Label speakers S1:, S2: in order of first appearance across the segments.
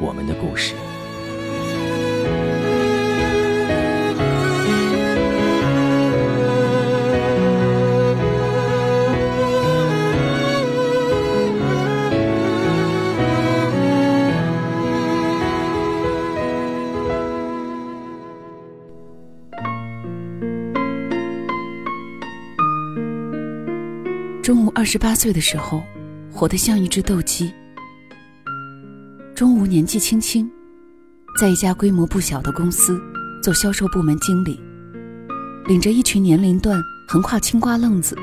S1: 我们的故事。
S2: 中午二十八岁的时候，活得像一只斗鸡。钟无年纪轻轻，在一家规模不小的公司做销售部门经理，领着一群年龄段横跨青瓜愣子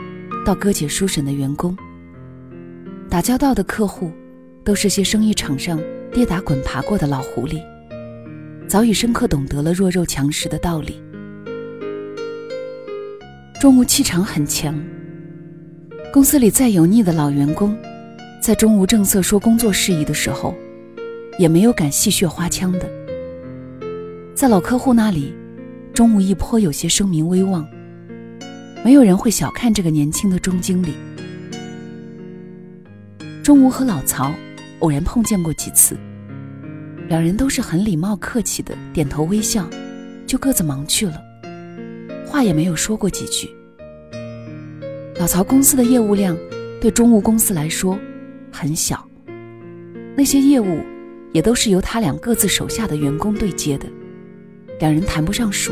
S2: 到哥姐书审的员工。打交道的客户，都是些生意场上跌打滚爬过的老狐狸，早已深刻懂得了弱肉强食的道理。钟无气场很强，公司里再油腻的老员工，在钟无正色说工作事宜的时候。也没有敢戏谑花腔的，在老客户那里，钟无一颇有些声名威望。没有人会小看这个年轻的钟经理。钟无和老曹偶然碰见过几次，两人都是很礼貌客气的点头微笑，就各自忙去了，话也没有说过几句。老曹公司的业务量对中无公司来说很小，那些业务。也都是由他俩各自手下的员工对接的，两人谈不上熟，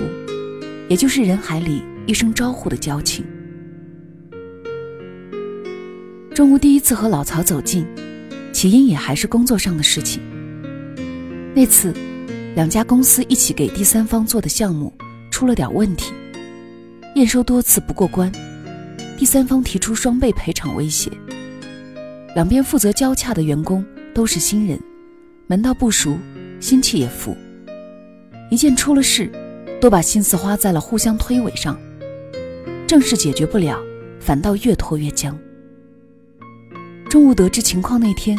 S2: 也就是人海里一声招呼的交情。钟无第一次和老曹走近，起因也还是工作上的事情。那次，两家公司一起给第三方做的项目出了点问题，验收多次不过关，第三方提出双倍赔偿威胁。两边负责交洽的员工都是新人。门道不熟，心气也浮。一见出了事，都把心思花在了互相推诿上，正事解决不了，反倒越拖越僵。中午得知情况那天，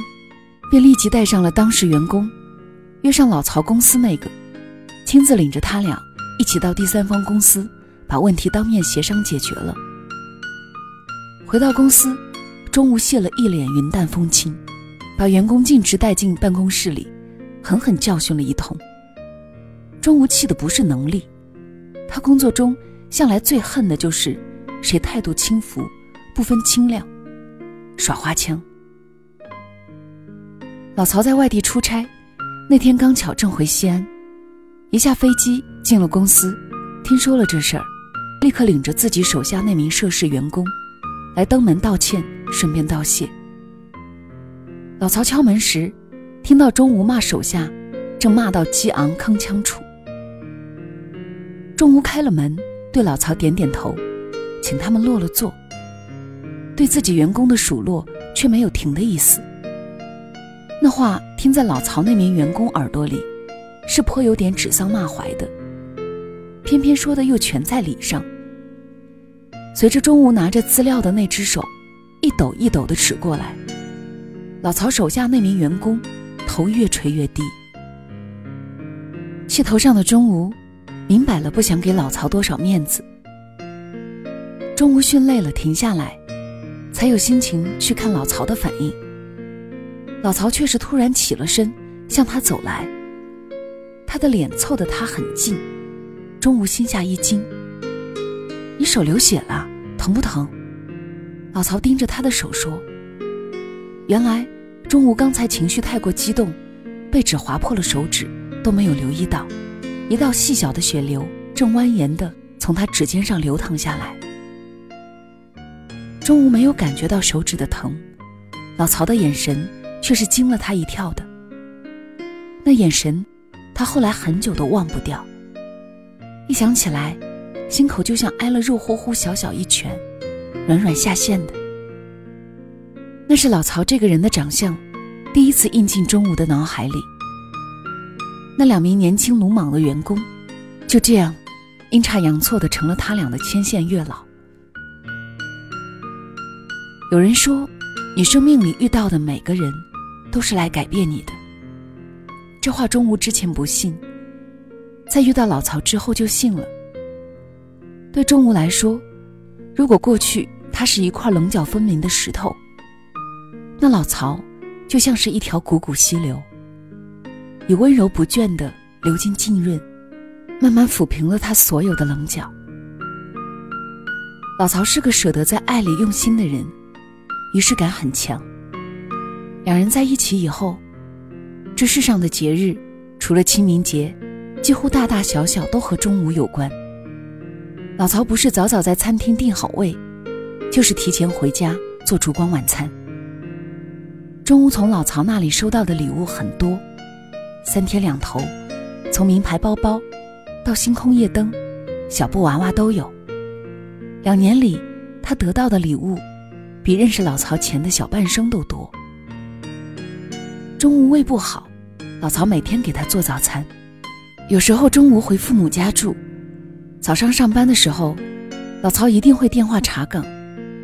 S2: 便立即带上了当事员工，约上老曹公司那个，亲自领着他俩一起到第三方公司，把问题当面协商解决了。回到公司，中午谢了一脸云淡风轻。把员工径直带进办公室里，狠狠教训了一通。钟无气的不是能力，他工作中向来最恨的就是谁态度轻浮，不分轻量，耍花枪。老曹在外地出差，那天刚巧正回西安，一下飞机进了公司，听说了这事儿，立刻领着自己手下那名涉事员工，来登门道歉，顺便道谢。老曹敲门时，听到钟无骂手下，正骂到激昂铿锵处。钟无开了门，对老曹点点头，请他们落了座。对自己员工的数落却没有停的意思。那话听在老曹那名员工耳朵里，是颇有点指桑骂槐的，偏偏说的又全在理上。随着钟无拿着资料的那只手，一抖一抖的指过来。老曹手下那名员工，头越垂越低。气头上的钟无，明摆了不想给老曹多少面子。钟无训累了，停下来，才有心情去看老曹的反应。老曹却是突然起了身，向他走来。他的脸凑得他很近，钟无心下一惊：“你手流血了，疼不疼？”老曹盯着他的手说：“原来。”钟无刚才情绪太过激动，被纸划破了手指，都没有留意到，一道细小的血流正蜿蜒的从他指尖上流淌下来。钟无没有感觉到手指的疼，老曹的眼神却是惊了他一跳的。那眼神，他后来很久都忘不掉。一想起来，心口就像挨了肉乎乎小小一拳，软软下陷的。那是老曹这个人的长相，第一次印进钟无的脑海里。那两名年轻鲁莽的员工，就这样阴差阳错的成了他俩的牵线月老。有人说，你生命里遇到的每个人，都是来改变你的。这话钟无之前不信。在遇到老曹之后就信了。对钟无来说，如果过去他是一块棱角分明的石头，那老曹就像是一条汩汩溪流，以温柔不倦的流进浸润，慢慢抚平了他所有的棱角。老曹是个舍得在爱里用心的人，仪式感很强。两人在一起以后，这世上的节日，除了清明节。几乎大大小小都和中午有关。老曹不是早早在餐厅订好位，就是提前回家做烛光晚餐。中午从老曹那里收到的礼物很多，三天两头，从名牌包包到星空夜灯、小布娃娃都有。两年里，他得到的礼物比认识老曹前的小半生都多。中午胃不好，老曹每天给他做早餐。有时候中午回父母家住，早上上班的时候，老曹一定会电话查岗，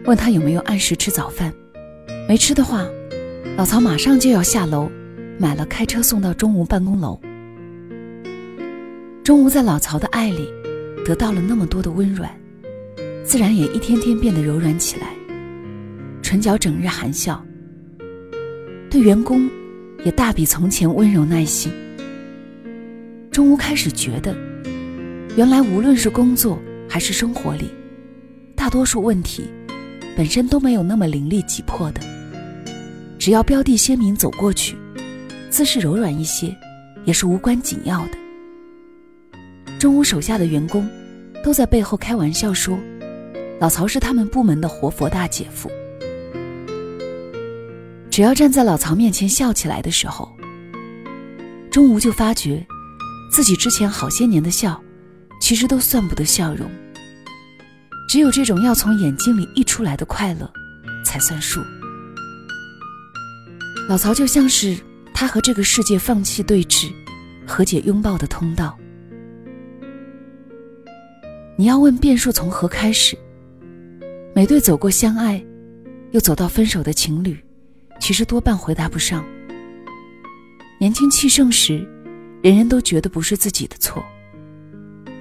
S2: 问他有没有按时吃早饭。没吃的话，老曹马上就要下楼，买了开车送到中午办公楼。中午在老曹的爱里，得到了那么多的温软，自然也一天天变得柔软起来，唇角整日含笑，对员工也大比从前温柔耐心。钟无开始觉得，原来无论是工作还是生活里，大多数问题本身都没有那么凌厉急迫的。只要标的鲜明走过去，姿势柔软一些，也是无关紧要的。钟无手下的员工都在背后开玩笑说，老曹是他们部门的活佛大姐夫。只要站在老曹面前笑起来的时候，钟无就发觉。自己之前好些年的笑，其实都算不得笑容。只有这种要从眼睛里溢出来的快乐，才算数。老曹就像是他和这个世界放弃对峙、和解拥抱的通道。你要问变数从何开始？每对走过相爱，又走到分手的情侣，其实多半回答不上。年轻气盛时。人人都觉得不是自己的错，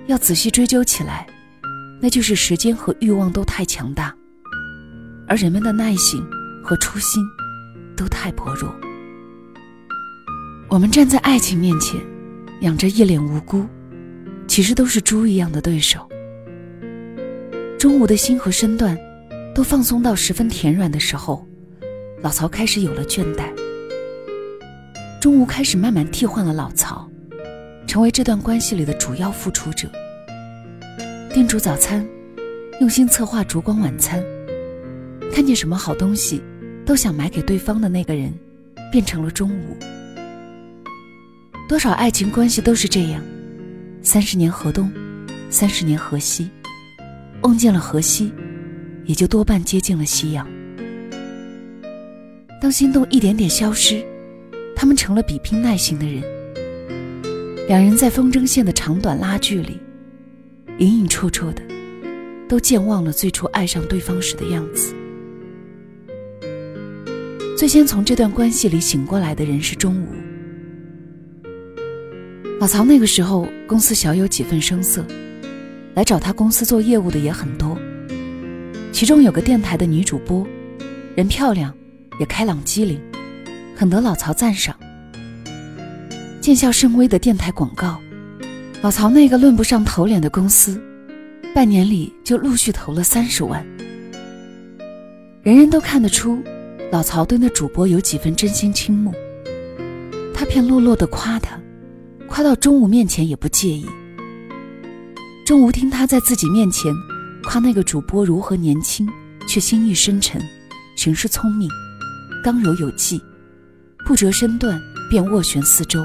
S2: 要仔细追究起来，那就是时间和欲望都太强大，而人们的耐心和初心都太薄弱。我们站在爱情面前，养着一脸无辜，其实都是猪一样的对手。中午的心和身段都放松到十分甜软的时候，老曹开始有了倦怠。中午开始慢慢替换了老曹。成为这段关系里的主要付出者，叮嘱早餐，用心策划烛光晚餐，看见什么好东西，都想买给对方的那个人，变成了中午。多少爱情关系都是这样，三十年河东，三十年河西，望见了河西，也就多半接近了夕阳。当心动一点点消失，他们成了比拼耐心的人。两人在风筝线的长短拉锯里，隐隐绰绰的，都健忘了最初爱上对方时的样子。最先从这段关系里醒过来的人是钟无。老曹那个时候公司小有几分声色，来找他公司做业务的也很多，其中有个电台的女主播，人漂亮，也开朗机灵，很得老曹赞赏。见效甚微的电台广告，老曹那个论不上头脸的公司，半年里就陆续投了三十万。人人都看得出，老曹对那主播有几分真心倾慕。他便落落的夸他，夸到钟无面前也不介意。钟无听他在自己面前夸那个主播如何年轻，却心意深沉，行事聪明，刚柔有际，不折身段便斡旋四周，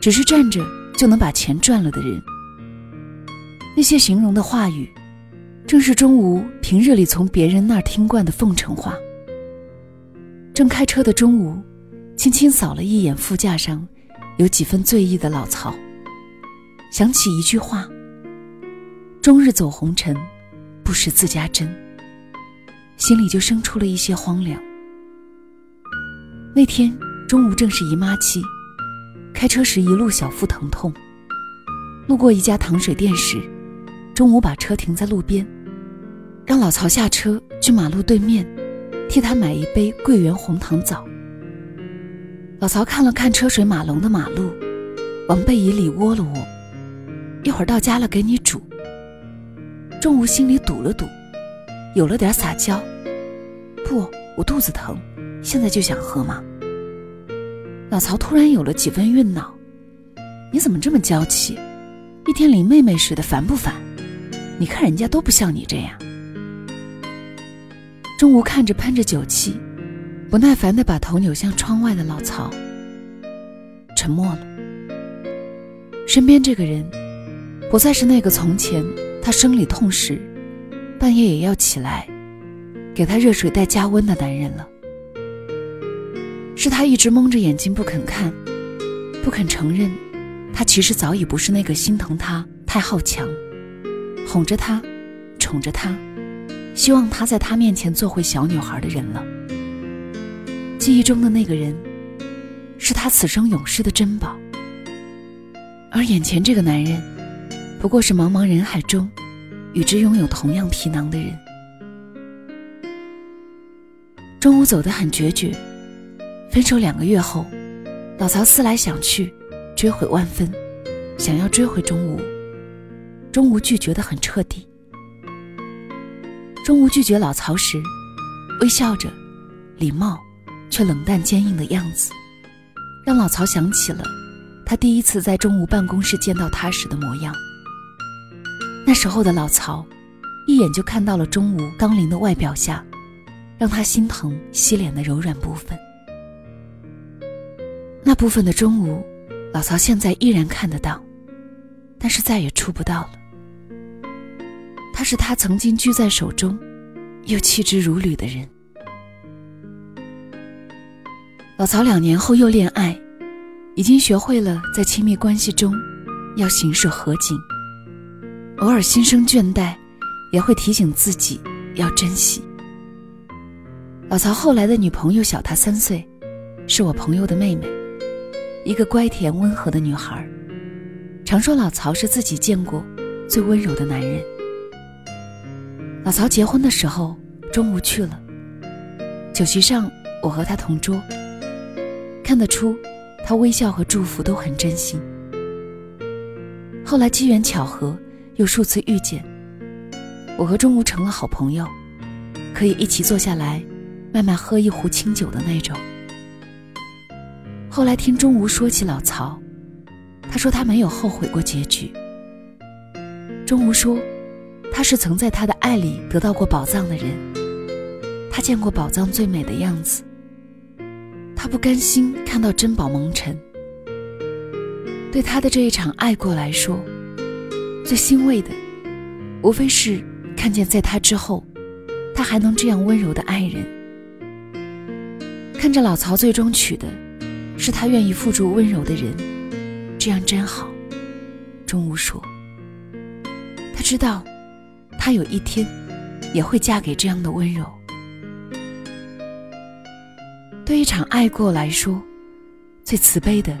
S2: 只是站着就能把钱赚了的人。那些形容的话语，正是钟无平日里从别人那儿听惯的奉承话。正开车的钟无，轻轻扫了一眼副驾上有几分醉意的老曹，想起一句话：“终日走红尘，不识自家真。”心里就生出了一些荒凉。那天中午正是姨妈期，开车时一路小腹疼痛，路过一家糖水店时。中午把车停在路边，让老曹下车去马路对面，替他买一杯桂圆红糖枣。老曹看了看车水马龙的马路，往背椅里窝了窝，一会儿到家了给你煮。中午心里堵了堵，有了点撒娇：“不，我肚子疼，现在就想喝嘛？”老曹突然有了几分晕恼：“你怎么这么娇气？一天领妹妹似的，烦不烦？”你看人家都不像你这样。钟无看着喷着酒气，不耐烦的把头扭向窗外的老曹，沉默了。身边这个人，不再是那个从前他生理痛时，半夜也要起来，给他热水袋加温的男人了。是他一直蒙着眼睛不肯看，不肯承认，他其实早已不是那个心疼他、太好强。哄着他，宠着他，希望他在他面前做回小女孩的人了。记忆中的那个人，是他此生永世的珍宝。而眼前这个男人，不过是茫茫人海中，与之拥有同样皮囊的人。钟无走得很决绝，分手两个月后，老曹思来想去，追悔万分，想要追回钟无。钟无拒绝的很彻底。钟无拒绝老曹时，微笑着，礼貌，却冷淡坚硬的样子，让老曹想起了他第一次在钟无办公室见到他时的模样。那时候的老曹，一眼就看到了钟无刚凌的外表下，让他心疼洗脸的柔软部分。那部分的钟无，老曹现在依然看得到，但是再也触不到了。他是他曾经居在手中，又弃之如履的人。老曹两年后又恋爱，已经学会了在亲密关系中要行事合谨。偶尔心生倦怠，也会提醒自己要珍惜。老曹后来的女朋友小他三岁，是我朋友的妹妹，一个乖甜温和的女孩，常说老曹是自己见过最温柔的男人。老曹结婚的时候，中午去了。酒席上，我和他同桌，看得出他微笑和祝福都很真心。后来机缘巧合，又数次遇见，我和钟无成了好朋友，可以一起坐下来，慢慢喝一壶清酒的那种。后来听钟无说起老曹，他说他没有后悔过结局。钟无说。他是曾在他的爱里得到过宝藏的人，他见过宝藏最美的样子。他不甘心看到珍宝蒙尘。对他的这一场爱过来说，最欣慰的，无非是看见在他之后，他还能这样温柔的爱人。看着老曹最终娶的，是他愿意付出温柔的人，这样真好。钟无说，他知道。她有一天，也会嫁给这样的温柔。对一场爱过来说，最慈悲的，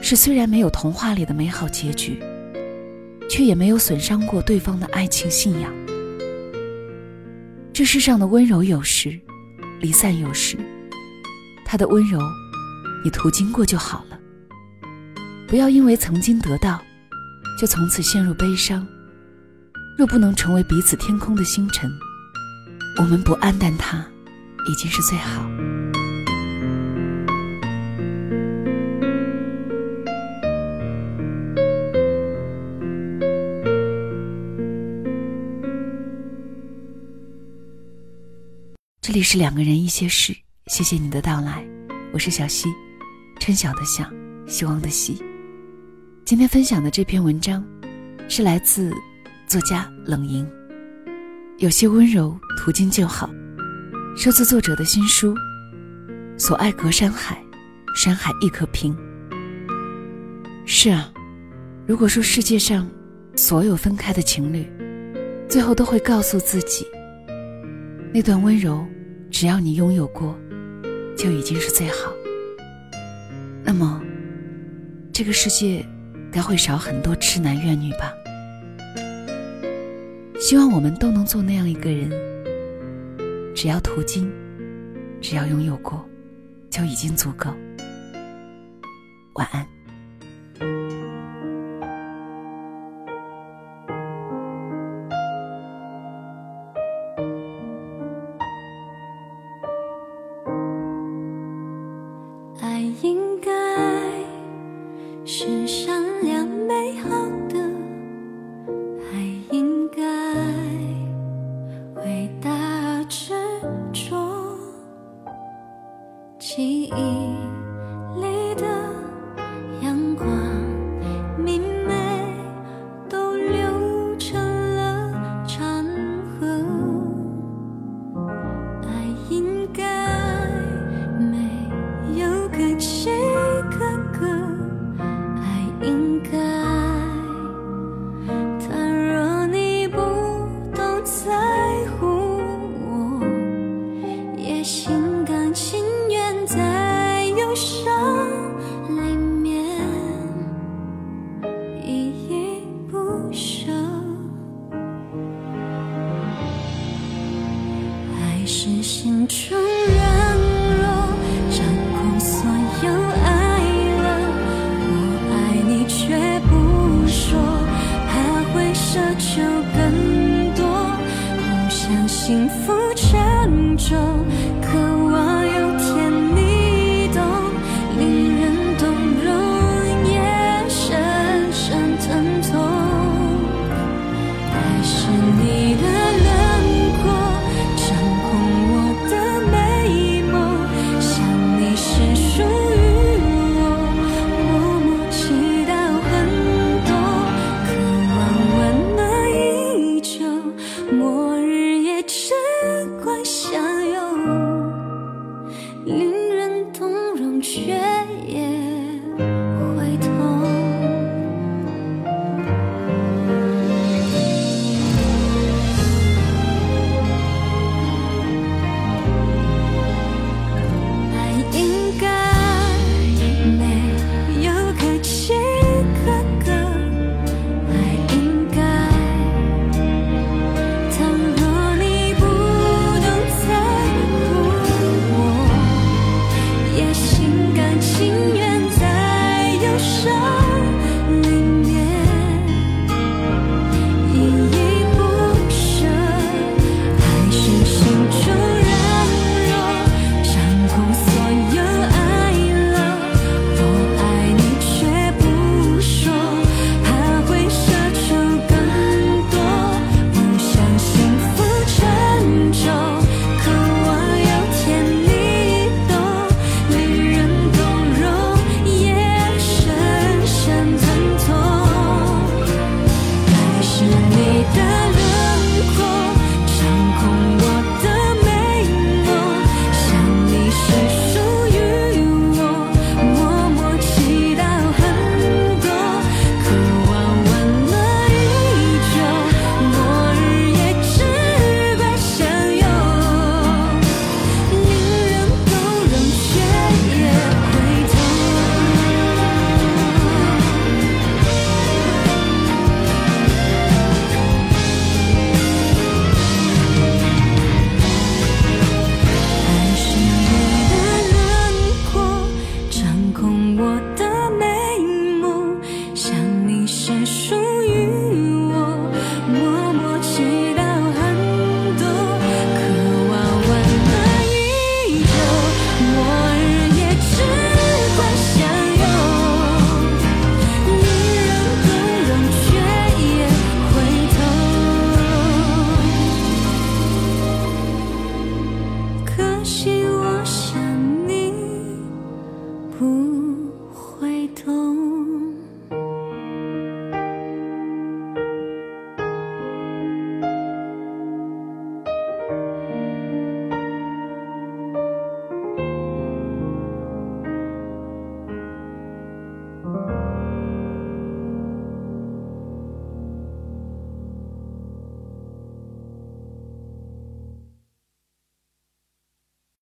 S2: 是虽然没有童话里的美好结局，却也没有损伤过对方的爱情信仰。这世上的温柔有时，离散有时，他的温柔，你途经过就好了。不要因为曾经得到，就从此陷入悲伤。若不能成为彼此天空的星辰，我们不黯淡它，已经是最好。
S3: 这里是两个人一些事，谢谢你的到来，我是小溪，春晓的晓，希望的希。今天分享的这篇文章，是来自作家冷莹。有些温柔，途经就好，收自作者的新书《所爱隔山海，山海亦可平》。是啊，如果说世界上所有分开的情侣，最后都会告诉自己，那段温柔，只要你拥有过，就已经是最好。那么，这个世界该会少很多痴男怨女吧？希望我们都能做那样一个人，只要途经，只要拥有过，就已经足够。晚安。